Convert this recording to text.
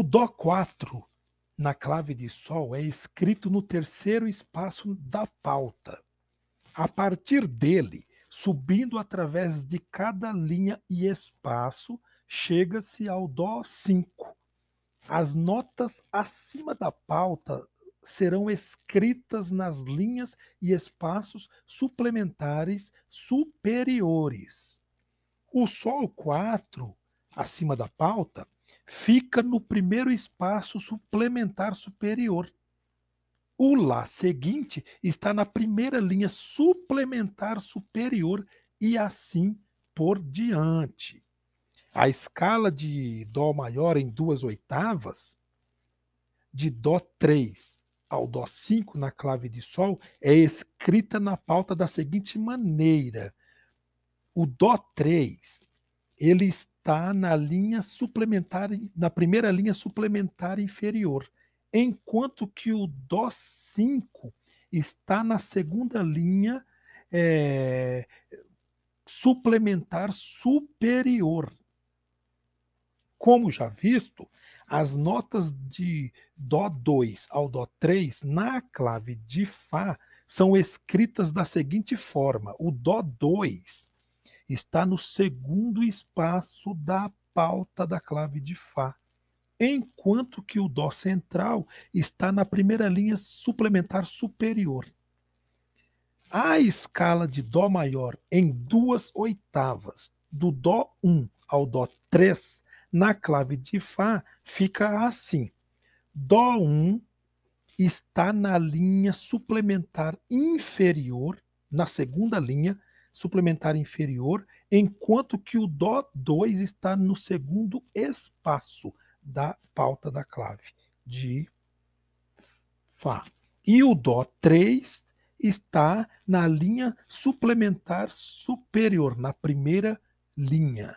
Dó 4 na clave de Sol é escrito no terceiro espaço da pauta. A partir dele, subindo através de cada linha e espaço, chega-se ao Dó 5. As notas acima da pauta serão escritas nas linhas e espaços suplementares superiores. O Sol 4, acima da pauta, fica no primeiro espaço suplementar superior. O Lá seguinte está na primeira linha suplementar superior e assim por diante. A escala de Dó maior em duas oitavas, de Dó 3 ao Dó 5 na clave de Sol, é escrita na pauta da seguinte maneira: o Dó 3 ele está na linha suplementar, na primeira linha suplementar inferior, enquanto que o Dó 5 está na segunda linha é, suplementar superior. Como já visto, as notas de Dó 2 ao Dó 3 na clave de Fá são escritas da seguinte forma: o Dó 2 está no segundo espaço da pauta da clave de Fá, enquanto que o Dó central está na primeira linha suplementar superior. A escala de Dó maior em duas oitavas, do Dó 1 ao Dó 3, na clave de Fá fica assim: Dó 1 está na linha suplementar inferior, na segunda linha suplementar inferior, enquanto que o Dó 2 está no segundo espaço da pauta da clave de Fá. E o Dó 3 está na linha suplementar superior, na primeira linha.